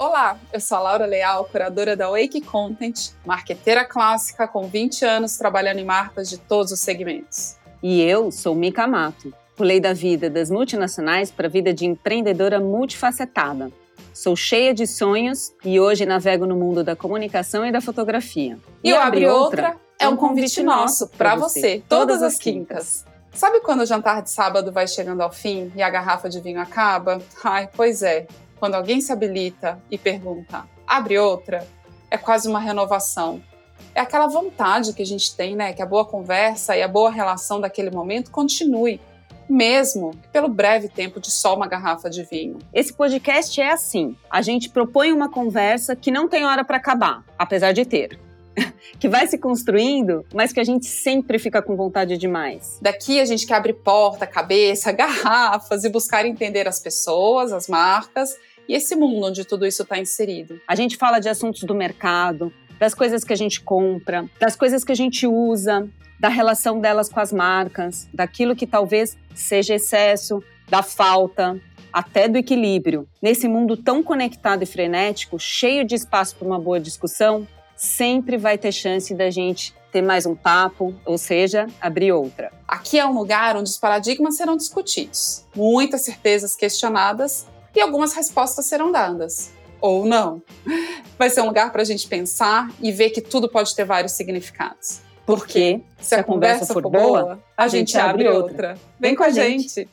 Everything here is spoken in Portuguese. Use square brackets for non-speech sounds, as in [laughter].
Olá, eu sou a Laura Leal, curadora da Wake Content, marqueteira clássica com 20 anos trabalhando em marcas de todos os segmentos. E eu sou Mika Mato, pulei da vida das multinacionais para a vida de empreendedora multifacetada. Sou cheia de sonhos e hoje navego no mundo da comunicação e da fotografia. E, o Abre Outra é um convite nosso para você, todas as quincas. Sabe quando o jantar de sábado vai chegando ao fim e a garrafa de vinho acaba? Ai, pois é quando alguém se habilita e pergunta, abre outra, é quase uma renovação. É aquela vontade que a gente tem, né? Que a boa conversa e a boa relação daquele momento continue, mesmo pelo breve tempo de só uma garrafa de vinho. Esse podcast é assim: a gente propõe uma conversa que não tem hora para acabar, apesar de ter. [laughs] que vai se construindo, mas que a gente sempre fica com vontade demais. Daqui a gente que abre porta, cabeça, [laughs] garrafas e buscar entender as pessoas, as marcas e esse mundo onde tudo isso está inserido. A gente fala de assuntos do mercado, das coisas que a gente compra, das coisas que a gente usa, da relação delas com as marcas, daquilo que talvez seja excesso, da falta, até do equilíbrio. Nesse mundo tão conectado e frenético, cheio de espaço para uma boa discussão, sempre vai ter chance da gente ter mais um papo, ou seja, abrir outra. Aqui é um lugar onde os paradigmas serão discutidos, muitas certezas questionadas e algumas respostas serão dadas. Ou não. Vai ser um lugar para a gente pensar e ver que tudo pode ter vários significados. Porque, se, se a conversa, conversa for boa, a gente abre outra. Vem com a gente.